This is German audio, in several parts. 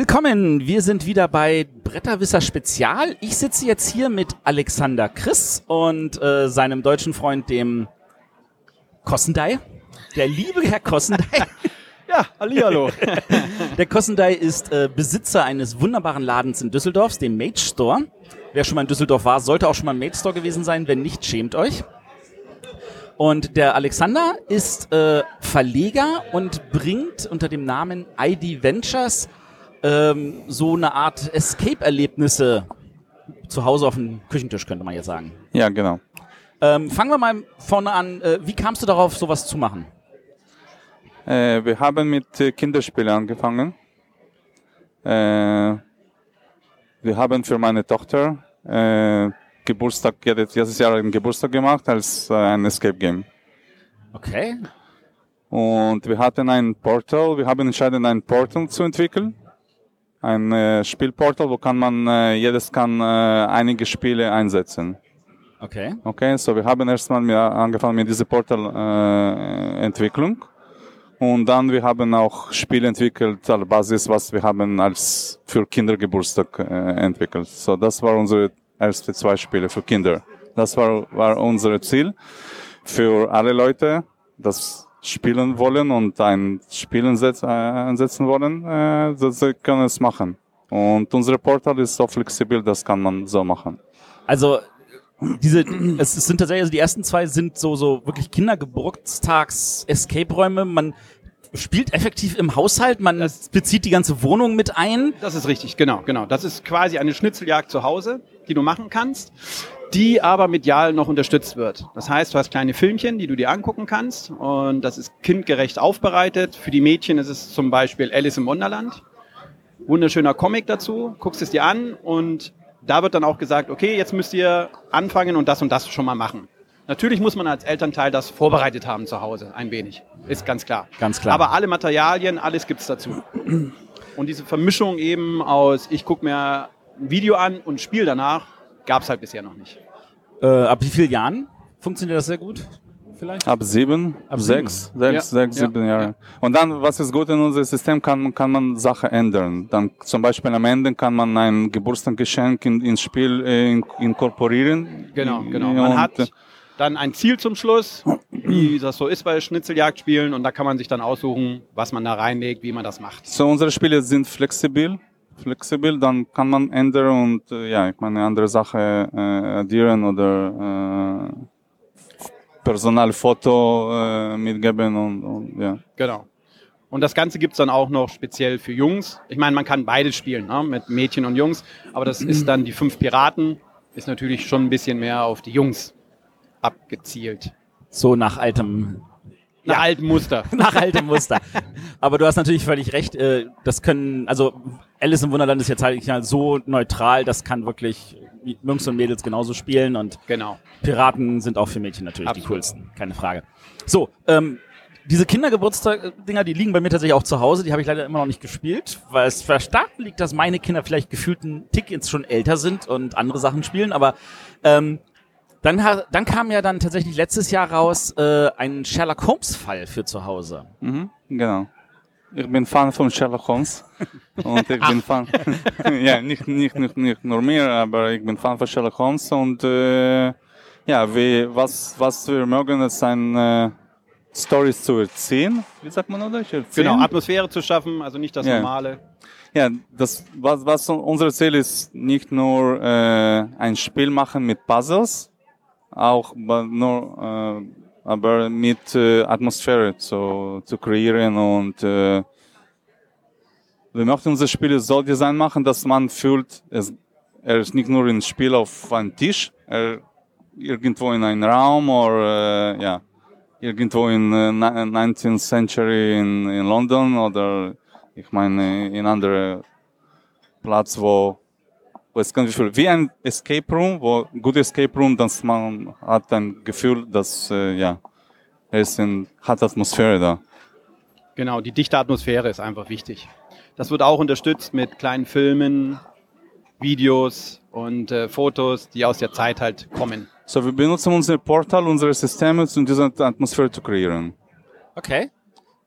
Willkommen, wir sind wieder bei Bretterwisser Spezial. Ich sitze jetzt hier mit Alexander Chris und äh, seinem deutschen Freund, dem Kossendei. Der liebe Herr Kossendei. Ja, hallihallo. Der Kossendei ist äh, Besitzer eines wunderbaren Ladens in Düsseldorf, dem Mage Store. Wer schon mal in Düsseldorf war, sollte auch schon mal im Mage Store gewesen sein. Wenn nicht, schämt euch. Und der Alexander ist äh, Verleger und bringt unter dem Namen ID Ventures ähm, so eine Art Escape-Erlebnisse zu Hause auf dem Küchentisch, könnte man jetzt sagen. Ja, genau. Ähm, fangen wir mal vorne an. Äh, wie kamst du darauf, sowas zu machen? Äh, wir haben mit äh, Kinderspielen angefangen. Äh, wir haben für meine Tochter äh, Geburtstag, jedes, jedes Jahr einen Geburtstag gemacht als äh, ein Escape Game. Okay. Und wir hatten ein Portal, wir haben entschieden, ein Portal zu entwickeln. Ein äh, Spielportal, wo kann man, äh, jedes kann äh, einige Spiele einsetzen. Okay. Okay, so wir haben erstmal mit, angefangen mit dieser Portal-Entwicklung. und dann wir haben auch Spiele entwickelt als Basis, was wir haben als für Kindergeburtstag äh, entwickelt. So das war unsere erste zwei Spiele für Kinder. Das war, war unser Ziel für alle Leute, das spielen wollen und ein Spielen setz, äh, einsetzen wollen, äh, sie können es machen. Und unser Portal ist so flexibel, das kann man so machen. Also diese, es sind tatsächlich, also die ersten zwei sind so, so wirklich Kindergeburtstags-Escape-Räume. Man spielt effektiv im Haushalt, man Das- bezieht die ganze Wohnung mit ein. Das ist richtig, genau, genau. Das ist quasi eine Schnitzeljagd zu Hause, die du machen kannst, die aber medial noch unterstützt wird. Das heißt, du hast kleine Filmchen, die du dir angucken kannst und das ist kindgerecht aufbereitet. Für die Mädchen ist es zum Beispiel Alice im Wunderland. Wunderschöner Comic dazu, guckst es dir an und da wird dann auch gesagt, okay, jetzt müsst ihr anfangen und das und das schon mal machen. Natürlich muss man als Elternteil das vorbereitet haben zu Hause, ein wenig. Ist ganz klar. Ganz klar. Aber alle Materialien, alles gibt's dazu. Und diese Vermischung eben aus, ich gucke mir ein Video an und spiele danach, gab's halt bisher noch nicht. Äh, ab wie vielen Jahren funktioniert das sehr gut? Vielleicht? Ab sieben, Ab sechs, sechs, Ja. sechs, Ja. sieben Jahre. Und dann, was ist gut in unserem System, kann, kann man Sachen ändern. Dann zum Beispiel am Ende kann man ein Geburtstagsgeschenk in, ins Spiel äh, in, inkorporieren. Genau, genau. Und, Man äh, hat dann ein Ziel zum Schluss, wie das so ist bei Schnitzeljagdspielen und da kann man sich dann aussuchen, was man da reinlegt, wie man das macht. So, unsere Spiele sind flexibel. Flexibel, dann kann man ändern und äh, ja, ich meine andere Sachen äh, addieren oder äh, Personalfoto äh, mitgeben und, und ja. Genau. Und das Ganze gibt's dann auch noch speziell für Jungs. Ich meine, man kann beides spielen, ne? mit Mädchen und Jungs, aber das ist dann die fünf Piraten, ist natürlich schon ein bisschen mehr auf die Jungs abgezielt. So nach altem, Nach altem Muster. nach altem Muster. Aber du hast natürlich völlig recht. Äh, das können, also Alice im Wunderland ist jetzt halt so neutral. Das kann wirklich Jungs und Mädels genauso spielen und Genau. Piraten sind auch für Mädchen natürlich die Absolut. coolsten, keine Frage. So, ähm, diese Kindergeburtstag-Dinger, die liegen bei mir tatsächlich auch zu Hause. Die habe ich leider immer noch nicht gespielt, weil es verstanden liegt, dass meine Kinder vielleicht gefühlt einen Tick jetzt schon älter sind und andere Sachen spielen. Aber ähm, dann, ha- dann kam ja dann tatsächlich letztes Jahr raus äh, ein Sherlock Holmes-Fall für zu Hause. Mhm, genau. Ich bin Fan von Sherlock Holmes. Und ich bin Fan. ja, nicht, nicht, nicht, nicht nur mir, aber ich bin Fan von Sherlock Holmes. Und äh, ja, wie, was, was wir mögen, ist ein äh, Stories zu erzählen. Wie sagt man oder? Erzählen? Genau, Atmosphäre zu schaffen, also nicht das Ja. Normale. Ja, das, was, was unser Ziel ist, nicht nur äh, ein Spiel machen mit Puzzles, auch nur, äh, aber mit äh, Atmosphäre zu, zu kreieren und äh, wir möchten unsere Spiele so Design machen, dass man fühlt, es, er ist nicht nur ein Spiel auf einem Tisch, er irgendwo in einem Raum oder äh, ja, irgendwo in äh, ni- 19th Century in, in London oder ich meine in andere Platz, wo es ganz viel wie ein Escape Room, wo gut Escape Room, dass man hat ein Gefühl, dass äh, ja, es in, hat Atmosphäre da. Genau, die dichte Atmosphäre ist einfach wichtig. Das wird auch unterstützt mit kleinen Filmen, Videos und äh, Fotos, die aus der Zeit halt kommen. So, wir benutzen unser Portal, unsere Systeme, um diese Atmosphäre zu kreieren. Okay.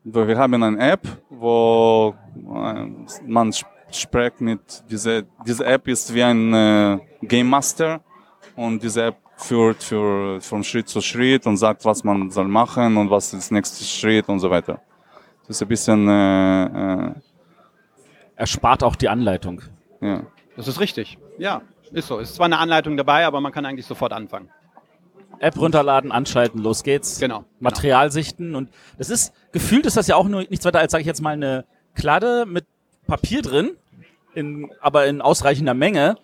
Wo Wir haben eine App, wo äh, man sp- spreche mit diese diese App ist wie ein äh, Game Master und diese App führt für von Schritt zu Schritt und sagt, was man soll machen und was ist der nächste Schritt und so weiter. Das ist ein bisschen äh, äh, Erspart auch die Anleitung. ja. Das ist richtig. Ja, ist so. Ist zwar eine Anleitung dabei, aber man kann eigentlich sofort anfangen. App runterladen, anschalten, los geht's. Genau. Material sichten und das ist, gefühlt ist das ja auch nur nichts weiter als, sage ich jetzt mal, eine Kladde mit Papier drin, in, aber in ausreichender Menge.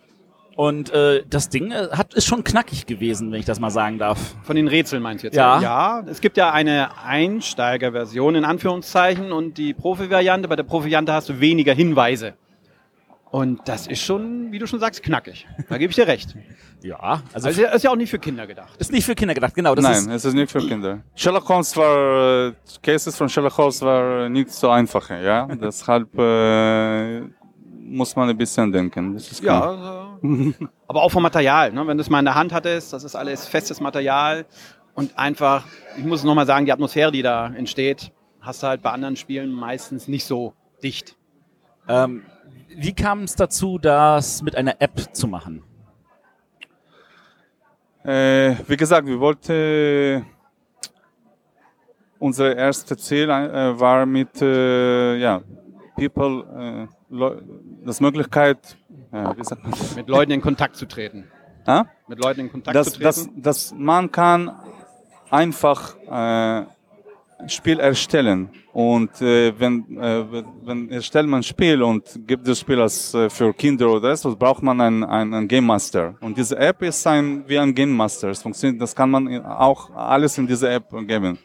Und äh, das Ding äh, hat, ist schon knackig gewesen, wenn ich das mal sagen darf. Von den Rätseln meinst du jetzt? Ja. Ja, es gibt ja eine Einsteigerversion in Anführungszeichen und die Profi-Variante. Bei der Profi-Variante hast du weniger Hinweise. Und das ist schon, wie du schon sagst, knackig. Da gebe ich dir recht. Ja, also, Also ist ja auch nicht für Kinder gedacht. ist nicht für Kinder gedacht, genau. Das Nein, ist, es ist nicht für Kinder. Sherlock Holmes war, äh, Cases von Sherlock Holmes war nicht so einfach, ja. Deshalb äh, muss man ein bisschen denken. Das ist Ja, also, aber auch vom Material. Ne? Wenn du es mal in der Hand hattest, das ist alles festes Material und einfach, ich muss es nochmal sagen, die Atmosphäre, die da entsteht, hast du halt bei anderen Spielen meistens nicht so dicht. ähm, wie kam es dazu, das mit einer App zu machen? Äh, wie gesagt, wir wollten unser erstes Ziel äh, war mit äh, ja, People das Möglichkeit, man, Mit Leuten in Kontakt zu treten. ah? Mit Leuten in Kontakt dass, zu treten. dass, dass man kann einfach äh, Spiel erstellen und äh, wenn, äh, wenn erstellt man ein Spiel und gibt das Spiel als äh, für Kinder oder etwas, braucht man einen, einen, einen Game Master und diese App ist ein wie ein Game Master. Es funktioniert, das kann man auch alles in diese App geben.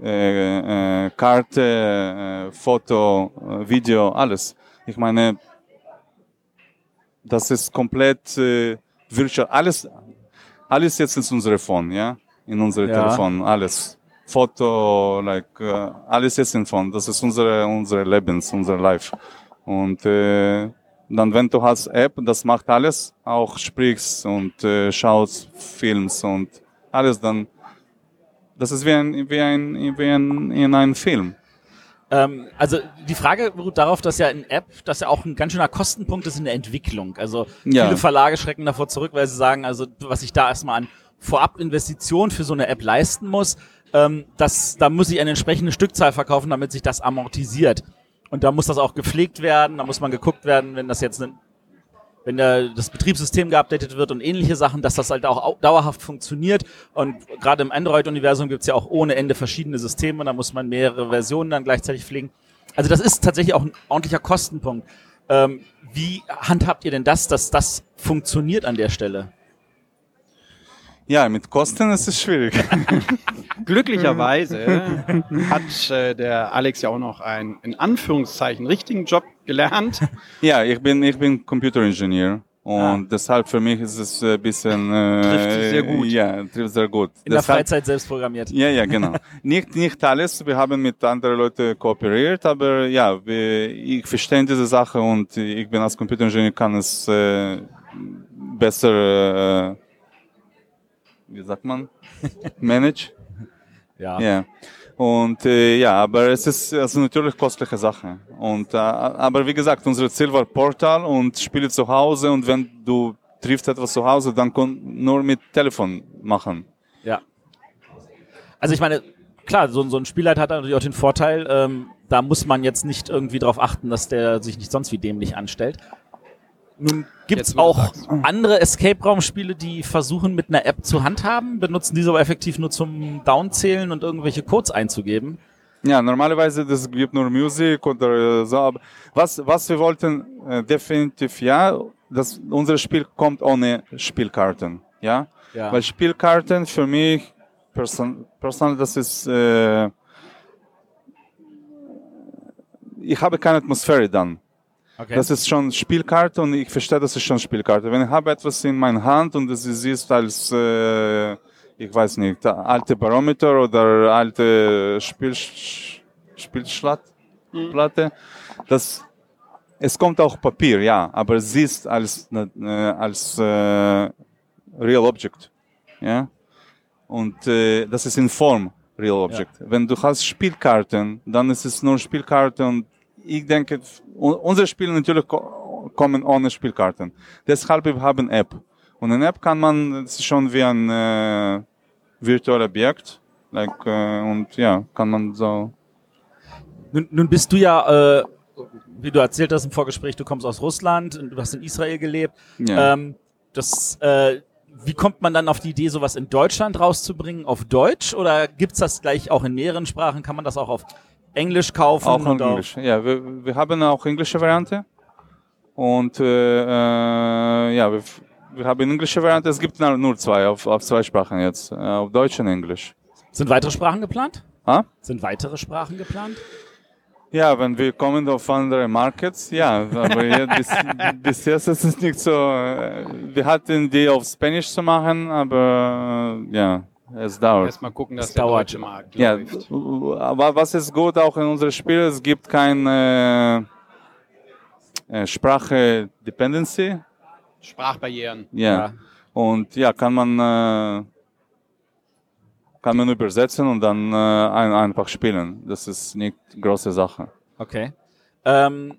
Äh, äh, Karte, äh, Foto, äh, Video, alles. Ich meine, das ist komplett äh, virtual. Alles, alles jetzt in unserem Phone, ja? In unserem Ja. Telefon, alles. Foto, like, äh, alles jetzt in Phone. Das ist unsere, unsere Lebens, unser Life. Und äh, dann, wenn du hast App, das macht alles, auch sprichst und äh, schaust Films und alles, dann, das ist wie ein, wie ein, wie ein in einem Film. Ähm, also die Frage beruht darauf, dass ja in App, dass ja auch ein ganz schöner Kostenpunkt ist in der Entwicklung. Also Ja. viele Verlage schrecken davor zurück, weil sie sagen, also was ich da erstmal an Vorabinvestition für so eine App leisten muss, ähm, das, da muss ich eine entsprechende Stückzahl verkaufen, damit sich das amortisiert. Und da muss das auch gepflegt werden, da muss man geguckt werden, wenn das jetzt ein wenn der, das Betriebssystem geupdatet wird und ähnliche Sachen, dass das halt auch au- dauerhaft funktioniert. Und gerade im Android-Universum gibt's ja auch ohne Ende verschiedene Systeme, da muss man mehrere Versionen dann gleichzeitig pflegen. Also das ist tatsächlich auch ein ordentlicher Kostenpunkt. Ähm, wie handhabt ihr denn das, dass das funktioniert an der Stelle? Ja, mit Kosten ist es schwierig. Glücklicherweise hat äh, der Alex ja auch noch einen, in Anführungszeichen, richtigen Job gelernt. Ja, ich bin, ich bin Computeringenieur und Ah. deshalb für mich ist es ein bisschen... Äh, Trifft sehr gut. Ja, trifft sehr gut. In der deshalb, Freizeit selbst programmiert. Ja, ja, genau. nicht, nicht alles. Wir haben mit anderen Leuten kooperiert, aber ja, wir, ich verstehe diese Sache und ich bin als Computeringenieur kann es äh, besser, äh, wie sagt man, manage. Ja. Ja. Und äh, ja, aber es ist also natürlich kostliche Sache. Und äh, aber wie gesagt, unser Ziel war Portal und Spiele zu Hause und wenn du triffst etwas zu Hause, dann kon nur mit Telefon machen. Ja. Also ich meine, klar, so, so ein Spielleiter hat natürlich auch den Vorteil, ähm, da muss man jetzt nicht irgendwie darauf achten, dass der sich nicht sonst wie dämlich anstellt. Nun wo du auch sagst. andere Escape-Raum-Spiele, die versuchen mit einer App zu handhaben, benutzen diese aber effektiv nur zum Downzählen und irgendwelche Codes einzugeben. Ja, normalerweise das gibt nur Musik oder so. Aber was was wir wollten äh, definitiv ja, dass unser Spiel kommt ohne Spielkarten, ja. Ja. Weil Spielkarten für mich person personal das ist äh, ich habe keine Atmosphäre dann. Okay. Das ist schon Spielkarte und ich verstehe, das ist schon Spielkarte. Wenn ich habe etwas in meiner Hand und es ist als, äh, ich weiß nicht, alte Barometer oder alte Spiel, Spielschlattplatte, das, es kommt auch Papier, ja, aber es ist als, äh, als äh, Real Object, ja. Und äh, das ist in Form Real Object. Wenn du hast Spielkarten, dann ist es nur Spielkarte und ich denke, unsere Spiele natürlich ko- kommen ohne Spielkarten. Deshalb wir haben App. Und eine App kann man, das ist schon wie ein äh, virtuelles Objekt. Like, äh, und ja, kann man so. Nun, nun bist du ja, äh, wie du erzählt hast im Vorgespräch, du kommst aus Russland, und du hast in Israel gelebt. Ja. Ähm, das, äh, wie kommt man dann auf die Idee, sowas in Deutschland rauszubringen, auf Deutsch? Oder gibt's das gleich auch in mehreren Sprachen? Kann man das auch auf Englisch kaufen? Auch in Englisch. Ja, wir, wir haben auch englische Variante. Und äh, äh, ja, wir, wir haben englische Variante. Es gibt nur nur zwei, auf, auf zwei Sprachen jetzt. Äh, auf Deutsch und Englisch. Sind weitere Sprachen geplant? Ah? Sind weitere Sprachen geplant? Ja, wenn wir kommen auf andere Markets, ja, aber jetzt, bis, bis jetzt ist es nicht so. äh, Wir hatten die auf Spanisch zu machen, aber ja, es dauert. Erstmal gucken, dass Es der dauert. deutsche Markt Ja, läuft. aber was ist gut auch in unserem Spiel, es gibt keine äh, Sprache Dependency. Sprachbarrieren. Ja. Ja. Und ja, kann man äh, kann man übersetzen und dann äh, ein, einfach spielen. Das ist nicht große Sache. Okay. Ähm,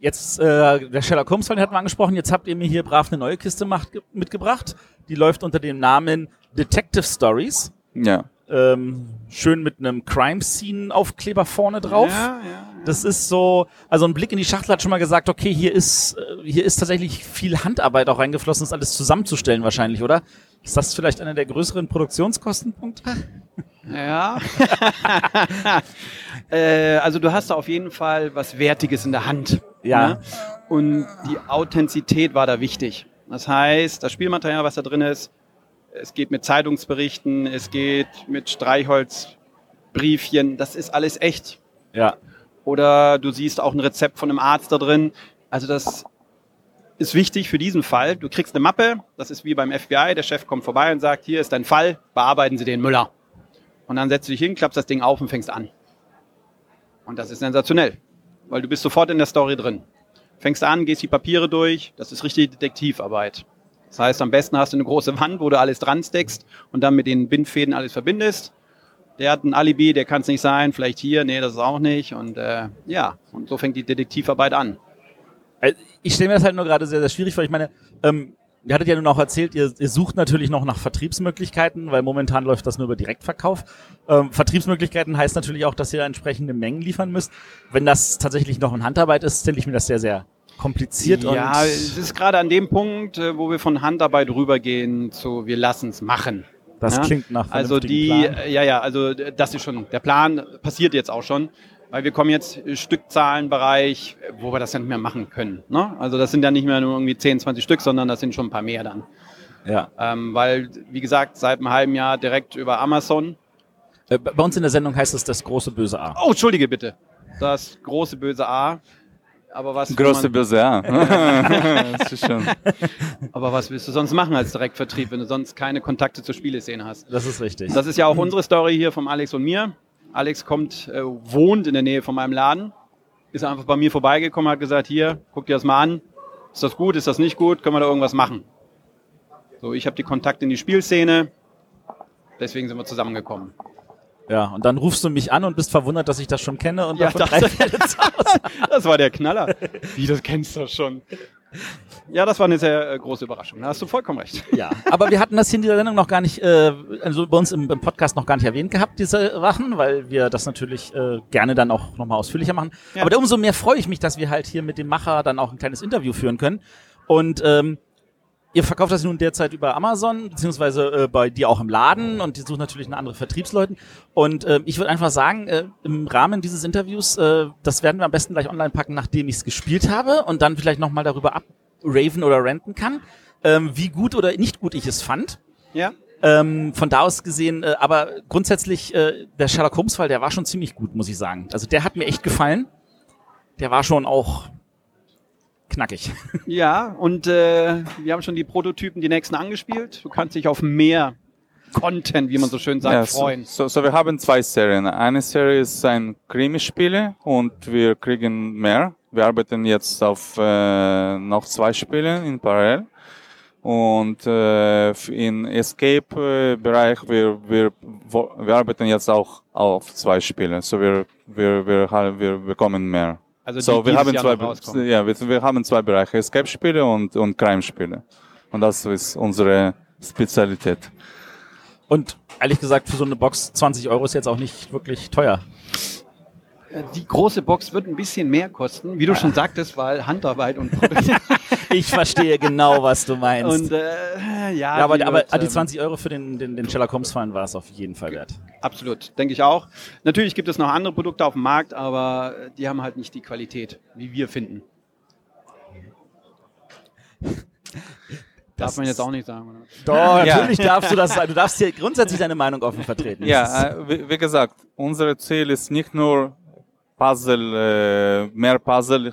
jetzt, äh, der Sherlock Holmes hatten wir angesprochen. Jetzt habt ihr mir hier brav eine neue Kiste macht, mitgebracht. Die läuft unter dem Namen Detective Stories. Ja. Ähm, schön mit einem Crime Scene Aufkleber vorne drauf. Ja, ja. Das ist so, also ein Blick in die Schachtel hat schon mal gesagt, okay, hier ist, äh, hier ist tatsächlich viel Handarbeit auch reingeflossen, das alles zusammenzustellen wahrscheinlich, oder? Ist das vielleicht einer der größeren Produktionskostenpunkte? Ja. äh, also du hast da auf jeden Fall was Wertiges in der Hand. Ja. ne? Und die Authentizität war da wichtig. Das heißt, das Spielmaterial, was da drin ist, es geht mit Zeitungsberichten, es geht mit Streichholzbriefchen, das ist alles echt. Ja. Oder du siehst auch ein Rezept von einem Arzt da drin. Also das ist wichtig für diesen Fall. Du kriegst eine Mappe, das ist wie beim FBI, der Chef kommt vorbei und sagt, hier ist dein Fall, bearbeiten Sie den Müller. Und dann setzt du dich hin, klappst das Ding auf und fängst an. Und das ist sensationell, weil du bist sofort in der Story drin. Fängst an, gehst die Papiere durch, das ist richtige Detektivarbeit. Das heißt, am besten hast du eine große Wand, wo du alles dran steckst und dann mit den Bindfäden alles verbindest. Der hat ein Alibi, der kann es nicht sein, vielleicht hier, nee, das ist auch nicht. Und äh, ja, und so fängt die Detektivarbeit an. Äh, Ich stelle mir das halt nur gerade sehr, sehr schwierig vor. Ich meine, ähm, ihr hattet ja nun auch erzählt, ihr, ihr sucht natürlich noch nach Vertriebsmöglichkeiten, weil momentan läuft das nur über Direktverkauf. Ähm, Vertriebsmöglichkeiten heißt natürlich auch, dass ihr entsprechende Mengen liefern müsst. Wenn das tatsächlich noch in Handarbeit ist, stelle ich mir das sehr, sehr kompliziert ja, und es ist gerade an dem Punkt, äh, wo wir von Handarbeit rübergehen zu wir lassen es machen. das ja? klingt nach Also die, Plan. äh, ja, ja, also das ist schon, der Plan passiert jetzt auch schon, weil wir kommen jetzt äh, Stückzahlenbereich, wo wir das ja nicht mehr machen können. Ne? Also das sind ja nicht mehr nur irgendwie 10, 20 Stück, sondern das sind schon ein paar mehr dann. Ja. Ähm, weil, wie gesagt, seit einem halben Jahr direkt über Amazon. Bei uns in der Sendung heißt es das große böse A. Oh, entschuldige bitte. Das große böse A. Aber was, Große Böse, ja. das ist schon. aber was willst du sonst machen als Direktvertrieb, wenn du sonst keine Kontakte zur Spieleszene hast? Das ist richtig. Das ist ja auch unsere Story hier vom Alex und mir. Alex kommt, äh, wohnt in der Nähe von meinem Laden, ist einfach bei mir vorbeigekommen, hat gesagt, hier, guck dir das mal an. Ist das gut, ist das nicht gut, können wir da irgendwas machen? So, ich habe die Kontakte in die Spielszene, deswegen sind wir zusammengekommen. Ja, und dann rufst du mich an und bist verwundert, dass ich das schon kenne und Ja, davon das- drei Fälle zu Hause. Das war der Knaller. Wie, das kennst du schon. Ja, das war eine sehr äh, große Überraschung. Da hast du vollkommen recht. Ja, aber wir hatten das hier in dieser Sendung noch gar nicht, äh, also bei uns im, im Podcast noch gar nicht erwähnt gehabt, diese Sachen, weil wir das natürlich äh, gerne dann auch nochmal ausführlicher machen. Ja. Aber umso mehr freue ich mich, dass wir halt hier mit dem Macher dann auch ein kleines Interview führen können. Und ähm, ihr verkauft das nun derzeit über Amazon, beziehungsweise äh, bei dir auch im Laden und die suchen natürlich eine andere Vertriebsleuten. Und äh, ich würde einfach sagen, äh, im Rahmen dieses Interviews, äh, das werden wir am besten gleich online packen, nachdem ich es gespielt habe und dann vielleicht nochmal darüber abraven oder renten kann, ähm, wie gut oder nicht gut ich es fand. Ja? Ähm, von da aus gesehen, äh, aber grundsätzlich, äh, der Sherlock Holmes Fall, der war schon ziemlich gut, muss ich sagen. Also der hat mir echt gefallen. Der war schon auch knackig. Ja, und äh, wir haben schon die Prototypen, die nächsten angespielt. Du kannst dich auf mehr Content, wie man so schön sagt, Ja, so, freuen. so, so wir haben zwei Serien. Eine Serie ist ein Krimi-Spiele und wir kriegen mehr. Wir arbeiten jetzt auf äh, noch zwei Spiele in Parallel. Und äh, in Escape-Bereich, wir, wir, wo- wir arbeiten jetzt auch auf zwei Spiele. So wir, wir, wir, wir bekommen mehr. Also die so, wir dieses haben Jahr zwei, rauskommen. ja, wir, wir haben zwei Bereiche, Escape-Spiele und, und Crime-Spiele. Und das ist unsere Spezialität. Und ehrlich gesagt, für so eine Box 20 Euro ist jetzt auch nicht wirklich teuer. Die große Box wird ein bisschen mehr kosten, wie du schon sagtest, weil Handarbeit und Produktion. Ich verstehe genau, was du meinst. und äh, ja, ja, aber, die aber wird, die ähm, 20 Euro für den, den, den Sherlock Holmes-Fall war es auf jeden Fall wert. Absolut, denke ich auch. Natürlich gibt es noch andere Produkte auf dem Markt, aber die haben halt nicht die Qualität, wie wir finden. Das Darf man jetzt auch nicht sagen, oder? Doch, Ja. natürlich darfst du das sagen. Du darfst hier grundsätzlich deine Meinung offen vertreten. Ja, äh, wie, wie gesagt, unser Ziel ist nicht nur Puzzle, äh, mehr Puzzle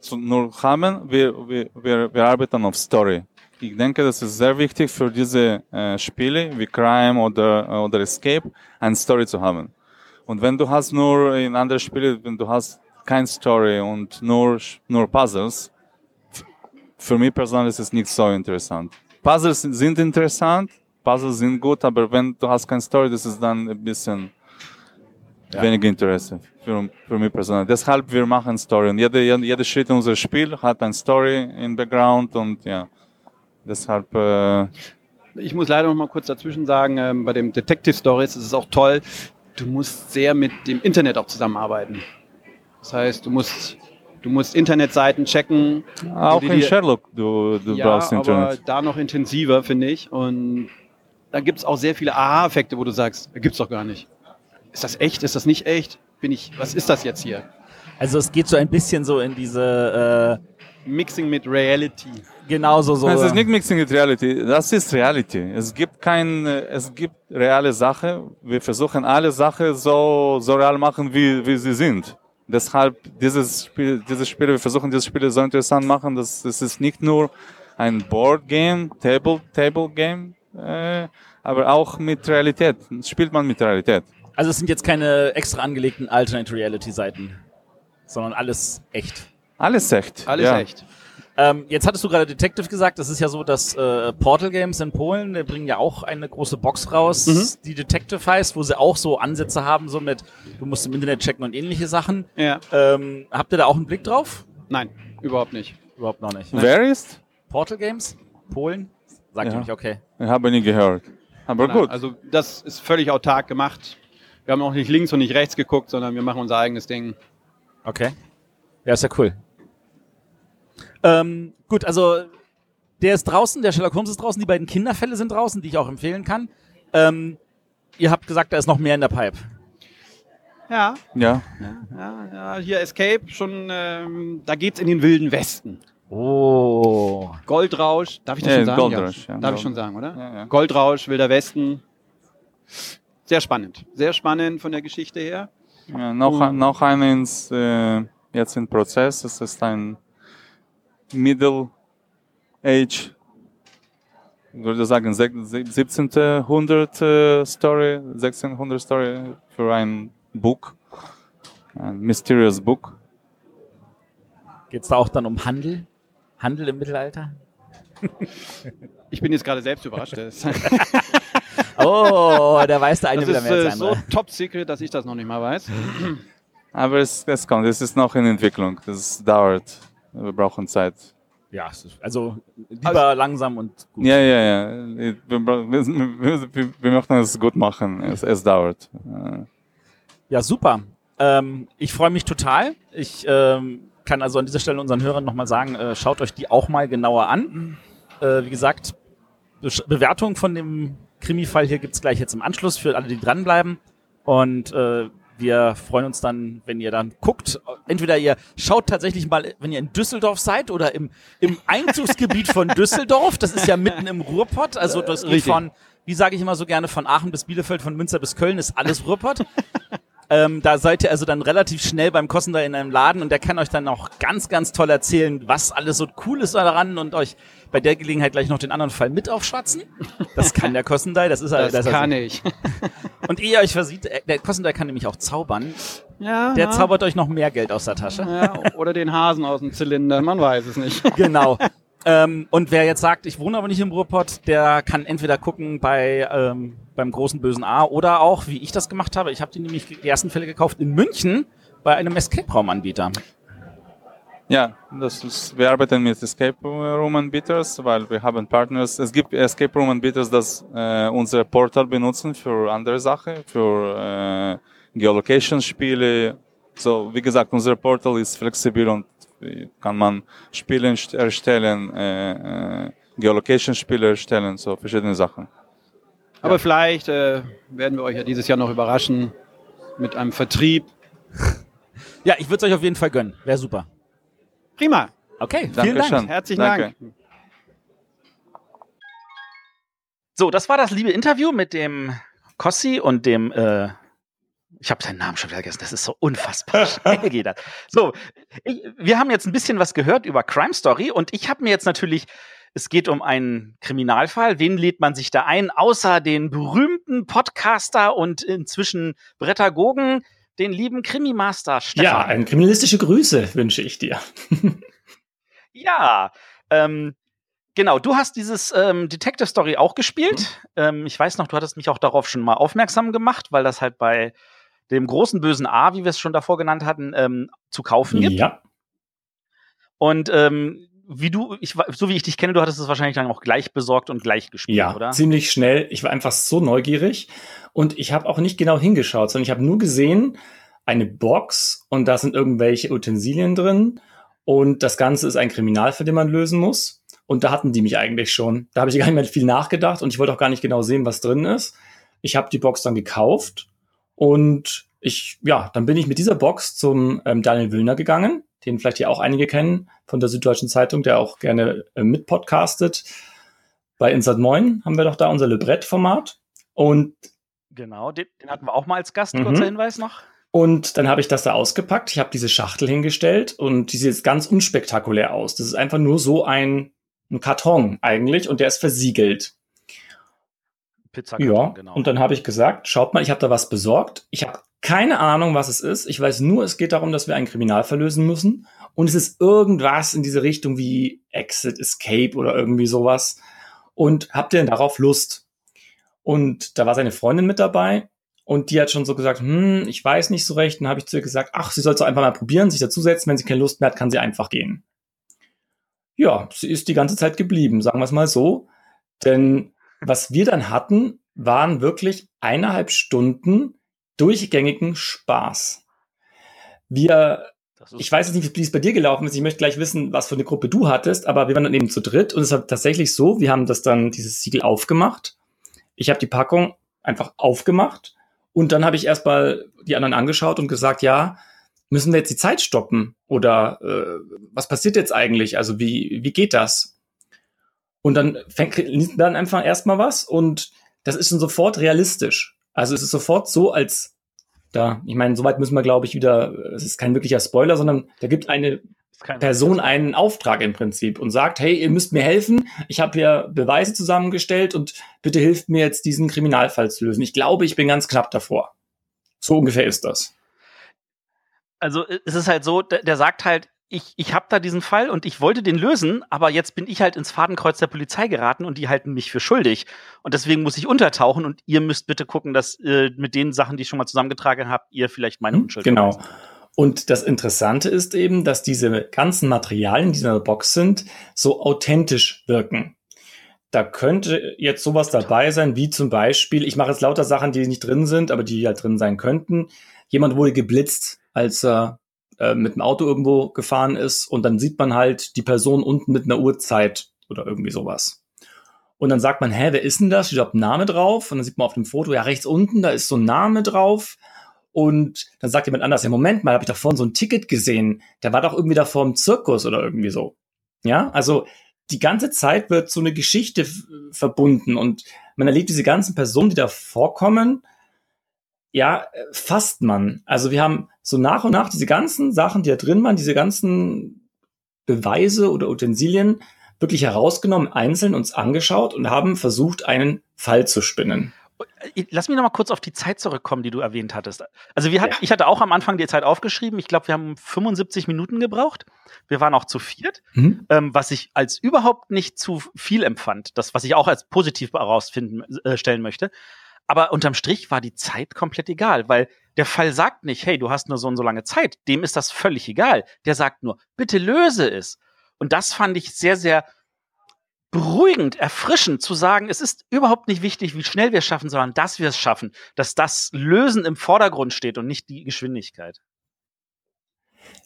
zu, nur haben, wir, wir, wir, wir arbeiten auf Story. Ich denke, das ist sehr wichtig für diese äh, Spiele wie Crime oder, oder Escape, eine Story zu haben. Und wenn du hast nur in anderen Spielen, wenn du hast kein Story und nur, nur Puzzles, für mich persönlich ist es nicht so interessant. Puzzles sind interessant, Puzzles sind gut, aber wenn du hast keine Story, das ist dann ein bisschen Ja. weniger Interesse für, für mich persönlich. Deshalb wir machen Story und jeder, jeder, Schritt in unser Spiel hat eine Story im Background und ja, deshalb äh, Ich muss leider noch mal kurz dazwischen sagen, ähm, bei dem Detective Stories ist es auch toll, du musst sehr mit dem Internet auch zusammenarbeiten. Das heißt, du musst, du musst Internetseiten checken. auch in Sherlock du, du ja, brauchst aber Internet. da noch intensiver, finde ich. Und da gibt es auch sehr viele Aha-Effekte, wo du sagst, gibt's doch gar nicht. Ist das echt? Ist das nicht echt? Bin ich, was ist das jetzt hier? Also es geht so ein bisschen so in diese äh, Mixing mit Reality. genauso so. Es ist nicht Mixing with Reality, das ist Reality. Es gibt kein, äh, es gibt reale Sachen. Wir versuchen alle Sachen so, so real machen, wie, wie sie sind. Deshalb dieses Spiel, dieses Spiel, wir versuchen dieses Spiel so interessant machen, dass es ist nicht nur ein Board Game, Table, Table Game, äh, aber auch mit Realität. Spielt man mit Realität. Also es sind jetzt keine extra angelegten Alternate Reality Seiten, sondern alles echt. Alles echt. Alles ja. echt. Ähm, jetzt hattest du gerade Detective gesagt, das ist ja so, dass äh, Portal Games in Polen, die bringen ja auch eine große Box raus, Mhm. die Detective heißt, wo sie auch so Ansätze haben, so mit, du musst im Internet checken und ähnliche Sachen. Ja. Ähm, habt ihr da auch einen Blick drauf? Nein, überhaupt nicht. Überhaupt noch nicht. Wer ist? Portal Games? Polen? Sagt Ja. ihr nicht, okay. Ich habe nie gehört. Aber Nein, gut. Also das ist völlig autark gemacht. Wir haben auch nicht links und nicht rechts geguckt, sondern wir machen unser eigenes Ding. Okay. Ja, ist ja cool. Ähm, gut, also der ist draußen, der Sherlock Holmes ist draußen, die beiden Kinderfälle sind draußen, die ich auch empfehlen kann. Ähm, ihr habt gesagt, da ist noch mehr in der Pipe. Ja, ja. ja, ja hier Escape, schon, ähm, da geht's in den wilden Westen. Oh. Goldrausch, darf ich das Ja, schon sagen? Goldrausch, ja. Darf ich schon sagen, oder? Ja, ja. Goldrausch, wilder Westen. Sehr spannend. Sehr spannend von der Geschichte her. Ja, noch, ein- noch eines äh, jetzt im Prozess. Es ist ein Middle Age, ich würde sagen sech- se- 17. Jahrhundert äh, Story, 1600 Story für ein Buch, ein mysterious Book. Geht's da auch dann um Handel? Handel im Mittelalter? Ich bin jetzt gerade selbst überrascht. Das, das Oh, da weiß der eine wieder ist mehr äh, als der so top secret, dass ich das noch nicht mal weiß. Aber es, es kommt, es ist noch in Entwicklung, das dauert. Wir brauchen Zeit. Ja, also lieber langsam und gut. Ja, ja, ja. Wir, wir, wir, wir möchten es gut machen. Es, es dauert. Äh, Ja, super. Ähm, ich freue mich total. Ich ähm, kann also an dieser Stelle unseren Hörern nochmal sagen, äh, schaut euch die auch mal genauer an. Äh, wie gesagt, Be Bewertung von dem Krimi-Fall hier gibt's gleich jetzt im Anschluss für alle, die dranbleiben. Und äh, wir freuen uns dann, wenn ihr dann guckt. Entweder ihr schaut tatsächlich mal, wenn ihr in Düsseldorf seid oder im, im Einzugsgebiet von Düsseldorf. Das ist ja mitten im Ruhrpott. Also das geht von, wie sage ich immer so gerne, von Aachen bis Bielefeld, von Münster bis Köln ist alles Ruhrpott. Ähm, da seid ihr also dann relativ schnell beim Kossender in einem Laden und der kann euch dann auch ganz, ganz toll erzählen, was alles so cool ist daran und euch bei der Gelegenheit gleich noch den anderen Fall mit aufschwatzen. Das kann der Kossendei, das ist er. Das ist er- kann ich. Und ehe ihr euch versieht, äh, der Kossendei kann nämlich auch zaubern. Ja, Der ja. zaubert euch noch mehr Geld aus der Tasche. Ja, oder den Hasen aus dem Zylinder, man weiß es nicht. Genau. Ähm, und wer jetzt sagt, ich wohne aber nicht im Ruhrpott, der kann entweder gucken bei ähm, beim großen bösen A oder auch, wie ich das gemacht habe. Ich habe die nämlich die ersten Fälle gekauft in München bei einem Escape-Raum-Anbieter. Ja, das ist, wir arbeiten mit Escape Room Anbieters, weil wir haben Partners. Es gibt Escape Room Anbieters, das äh, unser Portal benutzen für andere Sachen, für äh, Geolocation-Spiele. So, wie gesagt, unser Portal ist flexibel und kann man Spiele erstellen, äh, äh, Geolocation-Spiele erstellen, so verschiedene Sachen. Aber vielleicht äh, werden wir euch ja dieses Jahr noch überraschen mit einem Vertrieb. Ja, ich würde es euch auf jeden Fall gönnen. Wäre super. Prima. Okay, vielen Dank. Dank. Herzlichen Danke. Dank. So, das war das liebe Interview mit dem Kossi und dem äh, ich habe seinen Namen schon wieder vergessen. Das ist so unfassbar schnell geht das. So, ich, wir haben jetzt ein bisschen was gehört über Crime Story und ich habe mir jetzt natürlich, es geht um einen Kriminalfall. Wen lädt man sich da ein? Außer den berühmten Podcaster und inzwischen Brettagogen, den lieben Krimi-Master Stefan. Ja, ein kriminalistische Grüße wünsche ich dir. ja, ähm, Genau, du hast dieses ähm, Detective Story auch gespielt. Mhm. Ähm, ich weiß noch, du hattest mich auch darauf schon mal aufmerksam gemacht, weil das halt bei dem großen bösen A, wie wir es schon davor genannt hatten, ähm, zu kaufen gibt. Ja. Und ähm, wie du, ich, so wie ich dich kenne, du hattest es wahrscheinlich dann auch gleich besorgt und gleich gespielt, ja, oder? ziemlich schnell. Ich war einfach so neugierig und ich habe auch nicht genau hingeschaut, sondern ich habe nur gesehen, eine Box und da sind irgendwelche Utensilien drin und das Ganze ist ein Kriminalfall, den man lösen muss. Und da hatten die mich eigentlich schon. Da habe ich gar nicht mehr viel nachgedacht und ich wollte auch gar nicht genau sehen, was drin ist. Ich habe die Box dann gekauft und ich, ja, dann bin ich mit dieser Box zum ähm, Daniel Willner gegangen, den vielleicht hier auch einige kennen von der Süddeutschen Zeitung, der auch gerne äh, mitpodcastet. Bei Insert Moin haben wir doch da unser Librett-Format. Und genau, den, den, hatten wir auch mal als Gast, mhm. kurzer Hinweis noch. Und dann habe ich das da ausgepackt. Ich habe diese Schachtel hingestellt und die sieht jetzt ganz unspektakulär aus. Das ist einfach nur so ein, ein Karton eigentlich und der ist versiegelt. Pizzakarton, ja, genau. Und dann habe ich gesagt, schaut mal, ich habe da was besorgt. Ich habe keine Ahnung, was es ist. Ich weiß nur, es geht darum, dass wir einen Kriminalfall lösen müssen. Und es ist irgendwas in diese Richtung wie Exit, Escape oder irgendwie sowas. Und habt ihr denn darauf Lust? Und da war seine Freundin mit dabei. Und die hat schon so gesagt, hm, ich weiß nicht so recht. Und dann habe ich zu ihr gesagt, ach, sie soll es einfach mal probieren, sich dazusetzen. Wenn sie keine Lust mehr hat, kann sie einfach gehen. Ja, sie ist die ganze Zeit geblieben, sagen wir es mal so. Denn was wir dann hatten, waren wirklich eineinhalb Stunden durchgängigen Spaß. Wir, ich weiß jetzt nicht, wie es bei dir gelaufen ist. Ich möchte gleich wissen, was für eine Gruppe du hattest, aber wir waren dann eben zu dritt und es war tatsächlich so, wir haben das dann, dieses Siegel aufgemacht. Ich habe die Packung einfach aufgemacht und dann habe ich erstmal die anderen angeschaut und gesagt, ja, müssen wir jetzt die Zeit stoppen? Oder äh, was passiert jetzt eigentlich? Also wie, wie geht das? Und dann fängt dann einfach erstmal was und das ist schon sofort realistisch. Also es ist sofort so, als da, ich meine, soweit müssen wir, glaube ich, wieder, es ist kein wirklicher Spoiler, sondern da gibt eine Person einen Auftrag im Prinzip und sagt, hey, ihr müsst mir helfen, ich habe hier Beweise zusammengestellt und bitte hilft mir jetzt diesen Kriminalfall zu lösen. Ich glaube, ich bin ganz knapp davor. So ungefähr ist das. Also es ist halt so, der, der sagt halt, ich, ich habe da diesen Fall und ich wollte den lösen, aber jetzt bin ich halt ins Fadenkreuz der Polizei geraten und die halten mich für schuldig. Und deswegen muss ich untertauchen und ihr müsst bitte gucken, dass äh, mit den Sachen, die ich schon mal zusammengetragen habe, ihr vielleicht meine hm, Unschuld Genau. Beweist. Und das Interessante ist eben, dass diese ganzen Materialien, die in der Box sind, so authentisch wirken. Da könnte jetzt sowas dabei sein, wie zum Beispiel, ich mache jetzt lauter Sachen, die nicht drin sind, aber die halt drin sein könnten. Jemand wurde geblitzt, als er äh, mit dem Auto irgendwo gefahren ist und dann sieht man halt die Person unten mit einer Uhrzeit oder irgendwie sowas. Und dann sagt man, hä, wer ist denn das? Steht da ein Name drauf? Und dann sieht man auf dem Foto, ja, rechts unten, da ist so ein Name drauf. Und dann sagt jemand anders, ja, Moment mal, habe ich da vorhin so ein Ticket gesehen. Der war doch irgendwie da vor dem Zirkus oder irgendwie so. Ja, also die ganze Zeit wird so eine Geschichte verbunden und man erlebt diese ganzen Personen, die da vorkommen, ja, fasst man. Also wir haben so nach und nach diese ganzen Sachen, die da drin waren, diese ganzen Beweise oder Utensilien wirklich herausgenommen, einzeln uns angeschaut und haben versucht, einen Fall zu spinnen. Lass mich noch mal kurz auf die Zeit zurückkommen, die du erwähnt hattest. Also wir hatten, ja. ich hatte auch am Anfang die Zeit aufgeschrieben. Ich glaube, wir haben 75 Minuten gebraucht. Wir waren auch zu viert, mhm. ähm, was ich als überhaupt nicht zu viel empfand. Das, was ich auch als positiv herausfinden äh, stellen möchte. Aber unterm Strich war die Zeit komplett egal, weil der Fall sagt nicht, hey, du hast nur so und so lange Zeit. Dem ist das völlig egal. Der sagt nur, bitte löse es. Und das fand ich sehr, sehr beruhigend, erfrischend zu sagen, es ist überhaupt nicht wichtig, wie schnell wir es schaffen, sondern dass wir es schaffen, dass das Lösen im Vordergrund steht und nicht die Geschwindigkeit.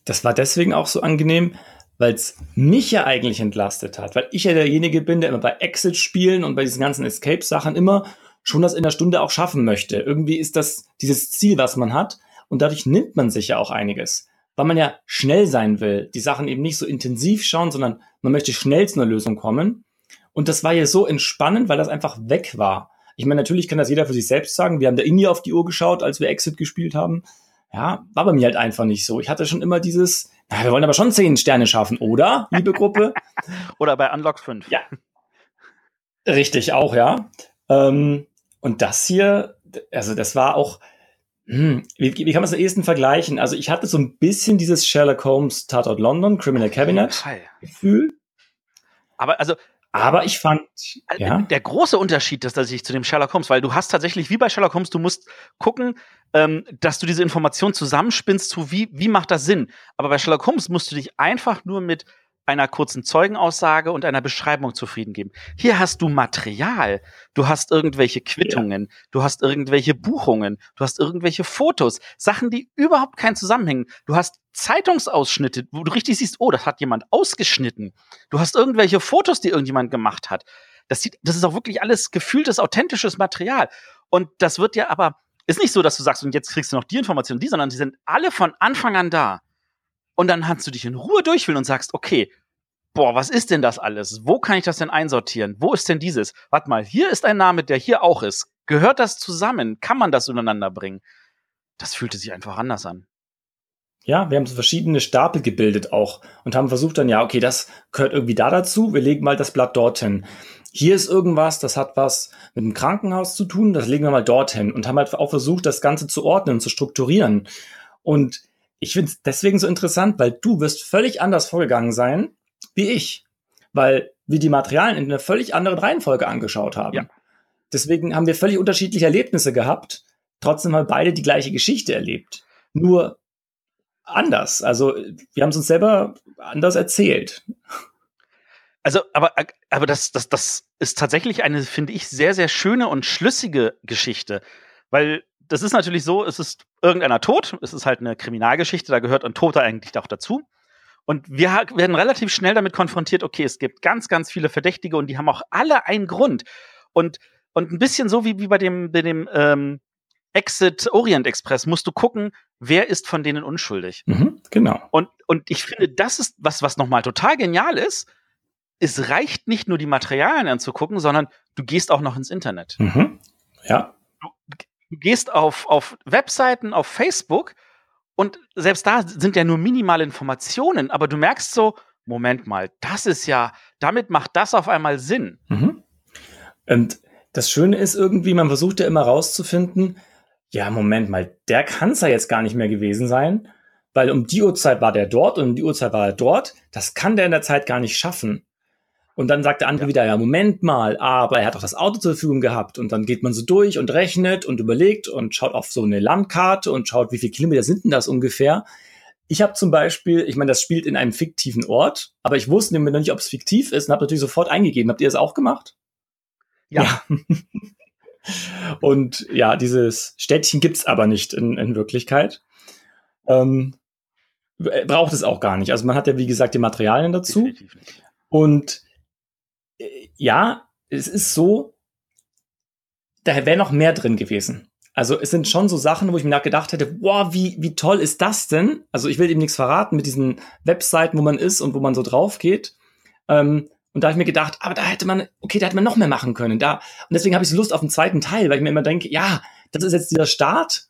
Das war deswegen auch so angenehm, weil es mich ja eigentlich entlastet hat, weil ich ja derjenige bin, der immer bei Exit-Spielen und bei diesen ganzen Escape-Sachen immer schon das in der Stunde auch schaffen möchte. Irgendwie ist das dieses Ziel, was man hat und dadurch nimmt man sich ja auch einiges weil man ja schnell sein will, die Sachen eben nicht so intensiv schauen, sondern man möchte schnell zu einer Lösung kommen. Und das war hier so entspannend, weil das einfach weg war. Ich meine, natürlich kann das jeder für sich selbst sagen. Wir haben da nie auf die Uhr geschaut, als wir Exit gespielt haben. Ja, war bei mir halt einfach nicht so. Ich hatte schon immer dieses, na, wir wollen aber schon zehn Sterne schaffen, oder, liebe Gruppe? oder bei Unlock 5. Ja. Richtig, auch, ja. Ähm, und das hier, also das war auch, hm, wie, wie, kann man es am ehesten vergleichen? Also ich hatte so ein bisschen dieses Sherlock Holmes Tatort London, Criminal Cabinet Gefühl. Aber also aber ich fand, also ja. Der große Unterschied ist, dass ich zu dem Sherlock Holmes, weil du hast tatsächlich, wie bei Sherlock Holmes, du musst gucken, ähm, dass du diese Information zusammenspinnst zu, wie, wie macht das Sinn. Aber bei Sherlock Holmes musst du dich einfach nur mit einer kurzen Zeugenaussage und einer Beschreibung zufrieden geben. Hier hast du Material. Du hast irgendwelche Quittungen, ja. du hast irgendwelche Buchungen, du hast irgendwelche Fotos, Sachen, die überhaupt keinen Zusammenhängen. Du hast Zeitungsausschnitte, wo du richtig siehst, oh, das hat jemand ausgeschnitten. Du hast irgendwelche Fotos, die irgendjemand gemacht hat. Das sieht, das ist auch wirklich alles gefühltes, authentisches Material. Und das wird ja aber, ist nicht so, dass du sagst, und jetzt kriegst du noch die Information, die, sondern die sind alle von Anfang an da. Und dann kannst du dich in Ruhe durchfühlen und sagst, okay, boah, was ist denn das alles? Wo kann ich das denn einsortieren? Wo ist denn dieses? Warte mal, hier ist ein Name, der hier auch ist. Gehört das zusammen? Kann man das untereinander bringen? Das fühlte sich einfach anders an. Ja, wir haben so verschiedene Stapel gebildet auch und haben versucht dann, ja, okay, das gehört irgendwie da dazu, wir legen mal das Blatt dorthin. Hier ist irgendwas, das hat was mit dem Krankenhaus zu tun, das legen wir mal dorthin und haben halt auch versucht, das Ganze zu ordnen, zu strukturieren. Und ich finde es deswegen so interessant, weil du wirst völlig anders vorgegangen sein wie ich, weil wir die Materialien in einer völlig anderen Reihenfolge angeschaut haben. Ja. Deswegen haben wir völlig unterschiedliche Erlebnisse gehabt. Trotzdem haben wir beide die gleiche Geschichte erlebt. Nur anders. Also wir haben es uns selber anders erzählt. Also, aber, aber das, das, das ist tatsächlich eine, finde ich, sehr, sehr schöne und schlüssige Geschichte. Weil das ist natürlich so, es ist irgendeiner tot, es ist halt eine Kriminalgeschichte, da gehört ein Toter eigentlich auch dazu. Und wir werden relativ schnell damit konfrontiert, okay, es gibt ganz, ganz viele Verdächtige und die haben auch alle einen Grund. Und, und ein bisschen so wie, wie bei dem, bei dem ähm, Exit Orient Express musst du gucken, wer ist von denen unschuldig. Mhm, genau. Und, und ich finde, das ist was, was nochmal total genial ist. Es reicht nicht nur die Materialien anzugucken, sondern du gehst auch noch ins Internet. Mhm. Ja. Du, gehst auf, auf Webseiten, auf Facebook und selbst da sind ja nur minimale Informationen, aber du merkst so, Moment mal, das ist ja, damit macht das auf einmal Sinn. Mhm. Und das Schöne ist irgendwie, man versucht ja immer rauszufinden, ja, Moment mal, der kann es ja jetzt gar nicht mehr gewesen sein, weil um die Uhrzeit war der dort und um die Uhrzeit war er dort. Das kann der in der Zeit gar nicht schaffen. Und dann sagt der andere ja. wieder, ja, Moment mal, aber er hat doch das Auto zur Verfügung gehabt. Und dann geht man so durch und rechnet und überlegt und schaut auf so eine Landkarte und schaut, wie viele Kilometer sind denn das ungefähr. Ich habe zum Beispiel, ich meine, das spielt in einem fiktiven Ort, aber ich wusste nämlich noch nicht, ob es fiktiv ist und habe natürlich sofort eingegeben. Habt ihr das auch gemacht? Ja. ja. und ja, dieses Städtchen gibt's aber nicht in, in Wirklichkeit. Ähm, braucht es auch gar nicht. Also man hat ja, wie gesagt, die Materialien dazu. Und ja, es ist so, da wäre noch mehr drin gewesen. Also es sind schon so Sachen, wo ich mir nachgedacht hätte, boah, wie, wie toll ist das denn? Also ich will eben nichts verraten mit diesen Webseiten, wo man ist und wo man so drauf geht. Ähm, und da habe ich mir gedacht, aber da hätte man, okay, da hätte man noch mehr machen können. Da, und deswegen habe ich so Lust auf den zweiten Teil, weil ich mir immer denke, ja, das ist jetzt dieser Start.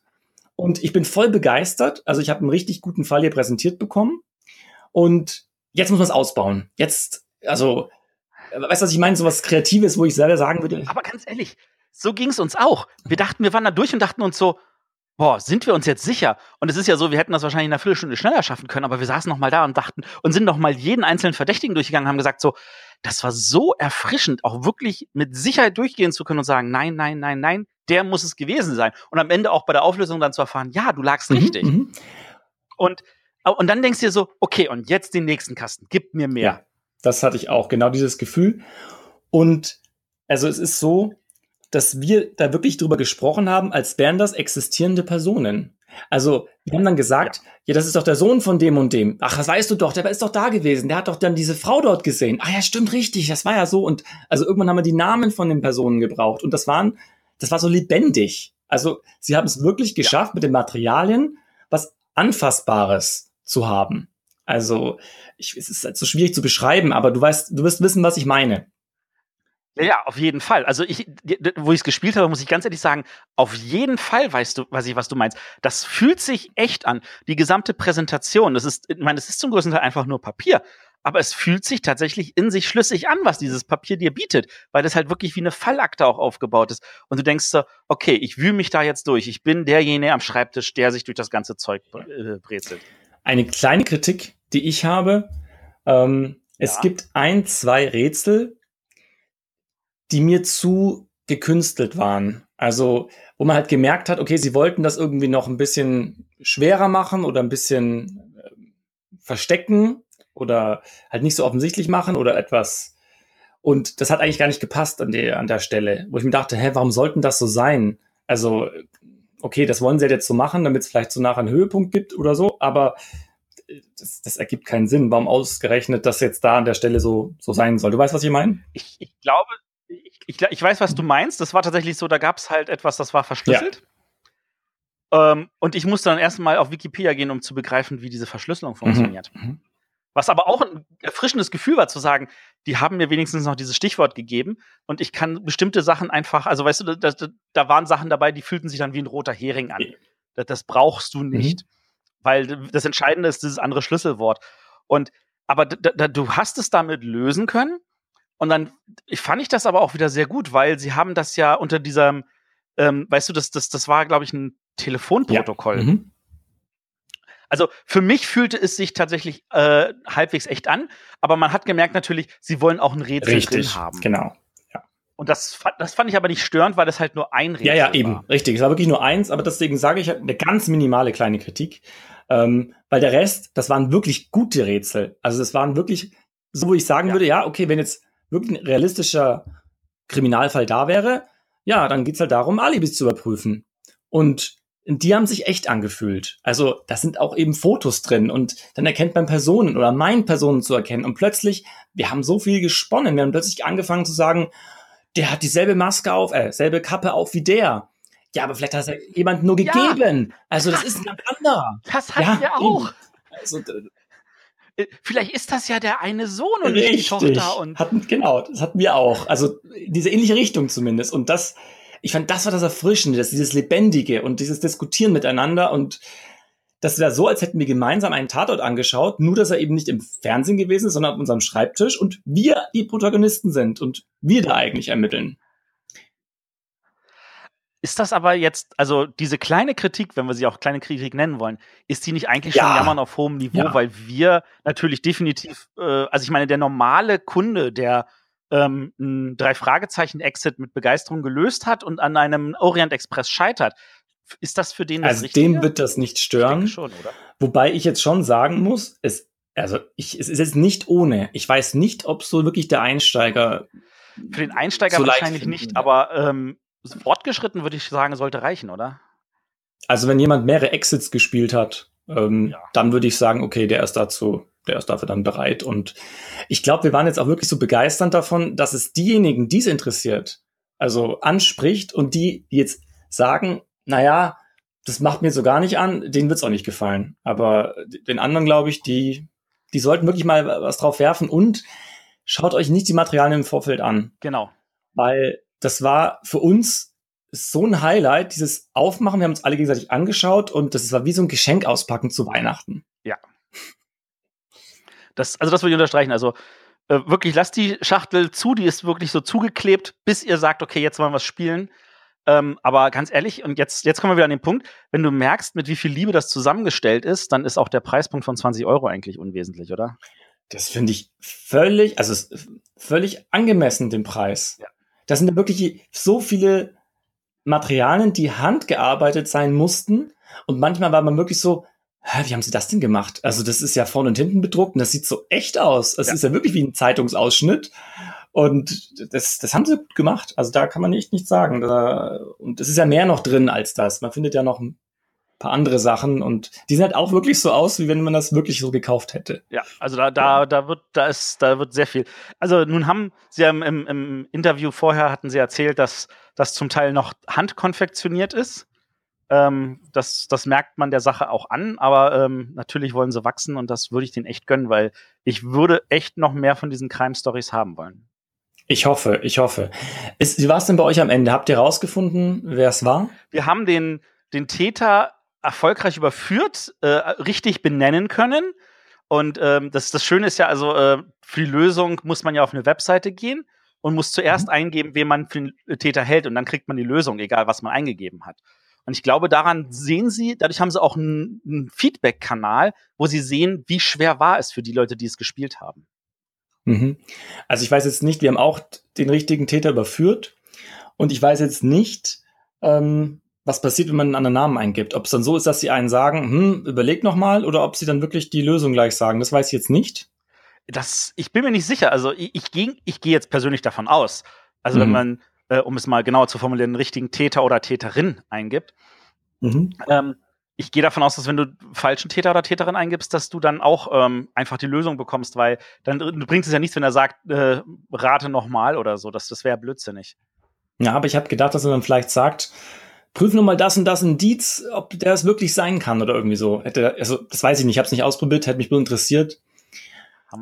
Und ich bin voll begeistert. Also ich habe einen richtig guten Fall hier präsentiert bekommen. Und jetzt muss man es ausbauen. Jetzt, also Weißt du, was ich meine? So was Kreatives, wo ich selber sagen würde. Aber ganz ehrlich, so ging es uns auch. Wir dachten, wir waren da durch und dachten uns so, boah, sind wir uns jetzt sicher? Und es ist ja so, wir hätten das wahrscheinlich in einer Viertelstunde schneller schaffen können, aber wir saßen noch mal da und dachten und sind noch mal jeden einzelnen Verdächtigen durchgegangen, haben gesagt so, das war so erfrischend, auch wirklich mit Sicherheit durchgehen zu können und sagen, nein, nein, nein, nein, der muss es gewesen sein. Und am Ende auch bei der Auflösung dann zu erfahren, ja, du lagst mhm, richtig. Mhm. Und, und dann denkst du dir so, okay, und jetzt den nächsten Kasten, gib mir mehr. Ja, das hatte ich auch, genau dieses Gefühl. Und also es ist so, dass wir da wirklich drüber gesprochen haben, als wären das existierende Personen. Also, wir haben dann gesagt, ja. ja. das ist doch der Sohn von dem und dem. Ach, das weißt du doch, der ist doch da gewesen. Der hat doch dann diese Frau dort gesehen. Ah ja, stimmt richtig, das war ja so. Und also irgendwann haben wir die Namen von den Personen gebraucht. Und das waren, das war so lebendig. Also, sie haben es wirklich geschafft, ja. mit den Materialien was Anfassbares zu haben. Also, ich, es ist halt so schwierig zu beschreiben, aber du weißt, du wirst wissen, was ich meine. Ja, auf jeden Fall. Also ich, wo ich es gespielt habe, muss ich ganz ehrlich sagen, auf jeden Fall weißt du, weiß ich, was du meinst. Das fühlt sich echt an. Die gesamte Präsentation, das ist, ich meine, es ist zum größten Teil einfach nur Papier. Aber es fühlt sich tatsächlich in sich schlüssig an, was dieses Papier dir bietet, weil das halt wirklich wie eine Fallakte auch aufgebaut ist. Und du denkst so, okay, ich wühle mich da jetzt durch. Ich bin derjenige am Schreibtisch, der sich durch das ganze Zeug äh, brezelt. Eine kleine Kritik, die ich habe. Ähm, ja. Es gibt ein, zwei Rätsel, die mir zu gekünstelt waren. Also, wo man halt gemerkt hat, okay, sie wollten das irgendwie noch ein bisschen schwerer machen oder ein bisschen äh, verstecken oder halt nicht so offensichtlich machen oder etwas. Und das hat eigentlich gar nicht gepasst an der, an der Stelle, wo ich mir dachte, hä, warum sollten das so sein? Also, okay, das wollen sie jetzt so machen, damit es vielleicht so nachher einen Höhepunkt gibt oder so, aber das, das ergibt keinen Sinn. Warum ausgerechnet das jetzt da an der Stelle so, so sein soll? Du weißt, was ich meine? Ich, ich glaube, ich, ich weiß, was du meinst. Das war tatsächlich so, da gab es halt etwas, das war verschlüsselt. Ja. Ähm, und ich musste dann erstmal auf Wikipedia gehen, um zu begreifen, wie diese Verschlüsselung mhm. funktioniert. Mhm. Was aber auch ein erfrischendes Gefühl war, zu sagen, die haben mir wenigstens noch dieses Stichwort gegeben und ich kann bestimmte Sachen einfach, also weißt du, da, da waren Sachen dabei, die fühlten sich dann wie ein roter Hering an. Das, das brauchst du nicht, mhm. Weil das Entscheidende ist dieses andere Schlüsselwort. Und aber du hast es damit lösen können und dann ich fand ich das aber auch wieder sehr gut, weil sie haben das ja unter diesem, ähm, weißt du, das, das, das war, glaube ich, ein Telefonprotokoll. Ja. Mhm. Also für mich fühlte es sich tatsächlich äh, halbwegs echt an, aber man hat gemerkt natürlich, sie wollen auch ein Rätsel Richtig, drin haben. Genau. Ja. Und das, das fand ich aber nicht störend, weil das halt nur ein Rätsel war. Ja, ja, eben. War. Richtig. Es war wirklich nur eins, aber deswegen sage ich eine ganz minimale kleine Kritik. Ähm, weil der Rest, das waren wirklich gute Rätsel. Also es waren wirklich, so wo ich sagen ja. würde, ja, okay, wenn jetzt wirklich ein realistischer Kriminalfall da wäre, ja, dann geht's halt darum, Alibis zu überprüfen. Und die haben sich echt angefühlt. Also da sind auch eben Fotos drin und dann erkennt man Personen oder meint Personen zu erkennen. Und plötzlich, wir haben so viel gesponnen, wir haben plötzlich angefangen zu sagen, der hat dieselbe Maske auf, äh, selbe Kappe auf wie der. Ja, aber vielleicht hat es jemand nur gegeben. Ja, also das ist ein anderer. Das hatten ja, wir auch. Also, äh, vielleicht ist das ja der eine Sohn und Richtig. nicht die Tochter. Und hatten, genau, das hatten wir auch. Also diese ähnliche Richtung zumindest. Und das, ich fand, das war das Erfrischende, das, dieses Lebendige und dieses Diskutieren miteinander und das wäre so, als hätten wir gemeinsam einen Tatort angeschaut, nur dass er eben nicht im Fernsehen gewesen ist, sondern auf unserem Schreibtisch und wir die Protagonisten sind und wir da eigentlich ermitteln. Ist das aber jetzt, also diese kleine Kritik, wenn wir sie auch kleine Kritik nennen wollen, ist die nicht eigentlich ja. schon jammern auf hohem Niveau, ja. weil wir natürlich definitiv, äh, also ich meine, der normale Kunde, der ähm, ein Drei-Fragezeichen-Exit mit Begeisterung gelöst hat und an einem Orient Express scheitert, ist das für den das Also dem wird das nicht stören. Schon, Wobei ich jetzt schon sagen muss, es, also ich, es ist jetzt nicht ohne. Ich weiß nicht, ob so wirklich der Einsteiger. Für den Einsteiger so wahrscheinlich nicht, aber ähm, fortgeschritten würde ich sagen, sollte reichen, oder? Also wenn jemand mehrere Exits gespielt hat, ähm, ja. dann würde ich sagen, okay, der ist dazu, der ist dafür dann bereit. Und ich glaube, wir waren jetzt auch wirklich so begeistert davon, dass es diejenigen, die es interessiert, also anspricht und die, jetzt sagen, naja, das macht mir so gar nicht an, denen wird es auch nicht gefallen. Aber den anderen, glaube ich, die, die sollten wirklich mal was drauf werfen und schaut euch nicht die Materialien im Vorfeld an. Genau. Weil das war für uns so ein Highlight, dieses Aufmachen. Wir haben uns alle gegenseitig angeschaut und das war wie so ein Geschenk auspacken zu Weihnachten. Ja. Das, also das würde ich unterstreichen. Also äh, wirklich, lasst die Schachtel zu, die ist wirklich so zugeklebt, bis ihr sagt, okay, jetzt wollen wir was spielen. Ähm, aber ganz ehrlich, und jetzt, jetzt kommen wir wieder an den Punkt, wenn du merkst, mit wie viel Liebe das zusammengestellt ist, dann ist auch der Preispunkt von 20 Euro eigentlich unwesentlich, oder? Das finde ich völlig, also völlig angemessen, den Preis. Ja. Das sind wirklich so viele Materialien, die handgearbeitet sein mussten. Und manchmal war man wirklich so, Hä, wie haben sie das denn gemacht? Also das ist ja vorne und hinten bedruckt und das sieht so echt aus. Es ja. ist ja wirklich wie ein Zeitungsausschnitt. Und das, das haben sie gut gemacht. Also da kann man echt nichts sagen. Da, und es ist ja mehr noch drin als das. Man findet ja noch ein paar andere Sachen und die sehen halt auch wirklich so aus, wie wenn man das wirklich so gekauft hätte. Ja, also da, da, da wird, da ist, da wird sehr viel. Also nun haben sie ja im, im Interview vorher hatten sie erzählt, dass das zum Teil noch handkonfektioniert ist. Ähm, das, das merkt man der Sache auch an, aber ähm, natürlich wollen sie wachsen und das würde ich denen echt gönnen, weil ich würde echt noch mehr von diesen Crime-Stories haben wollen. Ich hoffe, ich hoffe. Ist, wie war es denn bei euch am Ende? Habt ihr rausgefunden, wer es war? Wir haben den, den Täter erfolgreich überführt, äh, richtig benennen können. Und ähm, das, das Schöne ist ja, also äh, für die Lösung muss man ja auf eine Webseite gehen und muss zuerst mhm. eingeben, wen man für den Täter hält. Und dann kriegt man die Lösung, egal was man eingegeben hat. Und ich glaube, daran sehen sie, dadurch haben sie auch einen, einen Feedback-Kanal, wo sie sehen, wie schwer war es für die Leute, die es gespielt haben. Mhm. Also ich weiß jetzt nicht, wir haben auch den richtigen Täter überführt und ich weiß jetzt nicht, ähm, was passiert, wenn man einen anderen Namen eingibt. Ob es dann so ist, dass sie einen sagen, hm, überleg noch mal, oder ob sie dann wirklich die Lösung gleich sagen. Das weiß ich jetzt nicht. Das, ich bin mir nicht sicher. Also ich, ich gehe ich geh jetzt persönlich davon aus. Also mhm. wenn man, äh, um es mal genauer zu formulieren, einen richtigen Täter oder Täterin eingibt, mhm. ähm, ich gehe davon aus, dass wenn du falschen Täter oder Täterin eingibst, dass du dann auch ähm, einfach die Lösung bekommst, weil dann bringt es ja nichts, wenn er sagt, äh, rate nochmal oder so. Das, das wäre blödsinnig. Ja, aber ich habe gedacht, dass er dann vielleicht sagt, prüf nur mal das und das Indiz, ob der es wirklich sein kann oder irgendwie so. Hätte, also das weiß ich nicht, ich habe es nicht ausprobiert, hätte mich nur interessiert.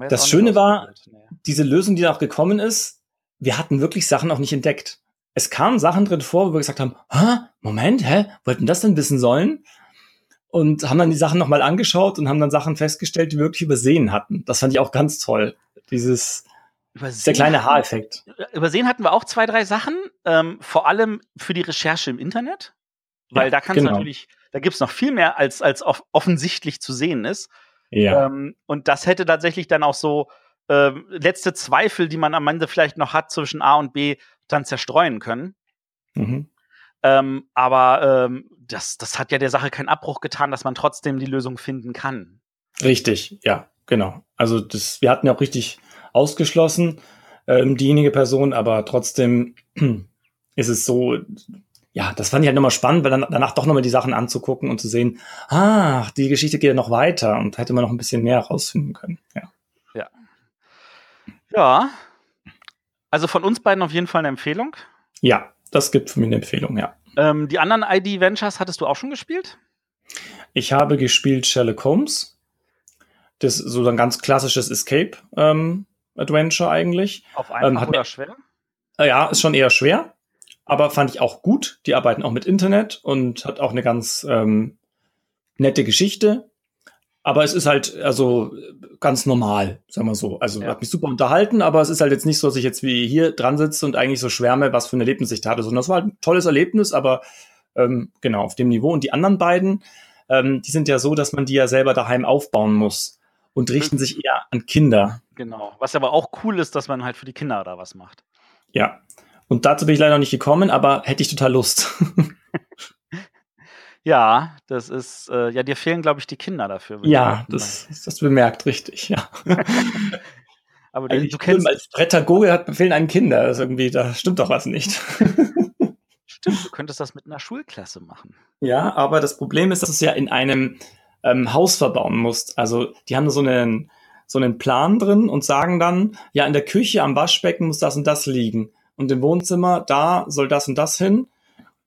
Das Schöne war, nee. diese Lösung, die da auch gekommen ist, wir hatten wirklich Sachen auch nicht entdeckt. Es kamen Sachen drin vor, wo wir gesagt haben, hä, Moment, hä, wollten das denn wissen sollen? und haben dann die Sachen nochmal angeschaut und haben dann Sachen festgestellt, die wir wirklich übersehen hatten. Das fand ich auch ganz toll. Dieses übersehen der kleine Haareffekt. Übersehen hatten wir auch zwei, drei Sachen, ähm, vor allem für die Recherche im Internet. Weil ja, da kannst genau. natürlich, da gibt's noch viel mehr, als, als offensichtlich zu sehen ist. Ja. Ähm, und das hätte tatsächlich dann auch so ähm, letzte Zweifel, die man am Ende vielleicht noch hat zwischen A und B, dann zerstreuen können. Mhm. Ähm, aber ähm, das, das hat ja der Sache keinen Abbruch getan, dass man trotzdem die Lösung finden kann. Richtig, ja, genau. Also das, wir hatten ja auch richtig ausgeschlossen, ähm, diejenige Person, aber trotzdem ist es so, ja, das fand ich halt nochmal spannend, weil dann danach doch nochmal die Sachen anzugucken und zu sehen, ah, die Geschichte geht ja noch weiter und hätte man noch ein bisschen mehr herausfinden können. Ja. Ja. Ja. Also von uns beiden auf jeden Fall eine Empfehlung. Ja, das gibt für mich eine Empfehlung, ja. Ähm, die anderen ID Ventures hattest du auch schon gespielt? Ich habe gespielt Sherlock Holmes. Das ist so ein ganz klassisches Escape ähm, Adventure eigentlich. Auf einfach ähm, oder schwer? Äh, ja, ist schon eher schwer, aber fand ich auch gut. Die arbeiten auch mit Internet und hat auch eine ganz ähm, nette Geschichte. Aber es ist halt also ganz normal, sagen wir so. Also ja. hat mich super unterhalten, aber es ist halt jetzt nicht so, dass ich jetzt wie hier dran sitze und eigentlich so schwärme, was für ein Erlebnis ich da hatte, sondern das war halt ein tolles Erlebnis, aber ähm, genau auf dem Niveau. Und die anderen beiden, ähm, die sind ja so, dass man die ja selber daheim aufbauen muss und richten sich eher an Kinder. Genau. Was aber auch cool ist, dass man halt für die Kinder da was macht. Ja. Und dazu bin ich leider noch nicht gekommen, aber hätte ich total Lust. Ja, das ist, äh, ja, dir fehlen, glaube ich, die Kinder dafür. Ja, das, das bemerkt, richtig, ja. Aber du, du kennst. Als Pädagoge hat fehlen einem Kinder. Das irgendwie, da stimmt doch was nicht. Stimmt, du könntest das mit einer Schulklasse machen. Ja, aber das Problem ist, dass du es ja in einem ähm, Haus verbauen musst. Also, die haben so einen, so einen Plan drin und sagen dann, ja, in der Küche am Waschbecken muss das und das liegen. Und im Wohnzimmer, da soll das und das hin.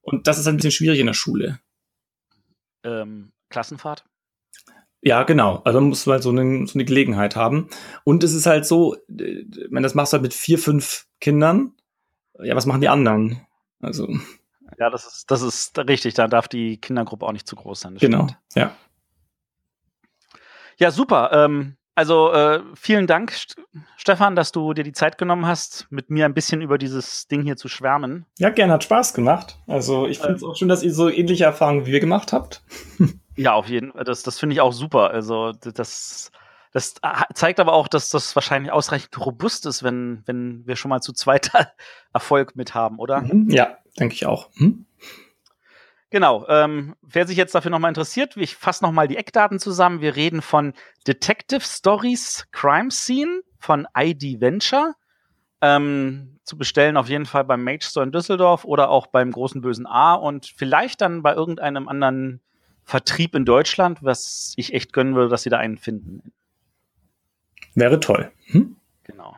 Und das ist ein bisschen schwierig in der Schule ähm, Klassenfahrt? Ja, genau. Also man muss mal so eine, so eine Gelegenheit haben. Und es ist halt so, wenn das machst du halt mit vier, fünf Kindern, ja, was machen die anderen? Also. Ja, das ist, das ist richtig. Da darf die Kindergruppe auch nicht zu groß sein. Genau, stimmt. ja. Ja, super. Ähm, also äh, vielen Dank, Stefan, dass du dir die Zeit genommen hast, mit mir ein bisschen über dieses Ding hier zu schwärmen. Ja, gern, hat Spaß gemacht. Also ich finde es ähm, auch schön, dass ihr so ähnliche Erfahrungen wie wir gemacht habt. ja, auf jeden Fall. Das, das finde ich auch super. Also das, das zeigt aber auch, dass das wahrscheinlich ausreichend robust ist, wenn, wenn wir schon mal zu zweit Erfolg mit haben, oder? Mhm. Ja, denke ich auch. Mhm. Genau. Ähm, wer sich jetzt dafür nochmal interessiert, ich fasse nochmal die Eckdaten zusammen. Wir reden von Detective Stories Crime Scene von ID Venture. Ähm, zu bestellen auf jeden Fall beim Mage Store in Düsseldorf oder auch beim großen bösen A und vielleicht dann bei irgendeinem anderen Vertrieb in Deutschland, was ich echt gönnen würde, dass sie da einen finden. Wäre toll. Hm? Genau.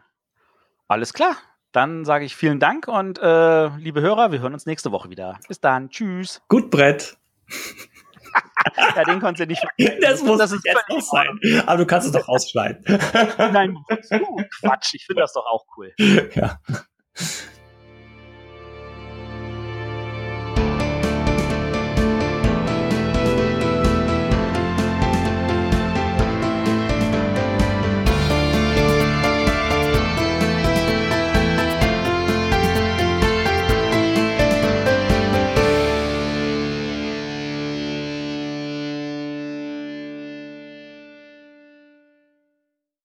Alles klar. Dann sage ich vielen Dank und äh, liebe Hörer, wir hören uns nächste Woche wieder. Bis dann. Tschüss. Gut Brett. ja, den konntest du nicht. Das muss das jetzt noch sein. Aber du kannst es doch ausschneiden. Nein, Quatsch. Ich finde das doch auch cool. Ja.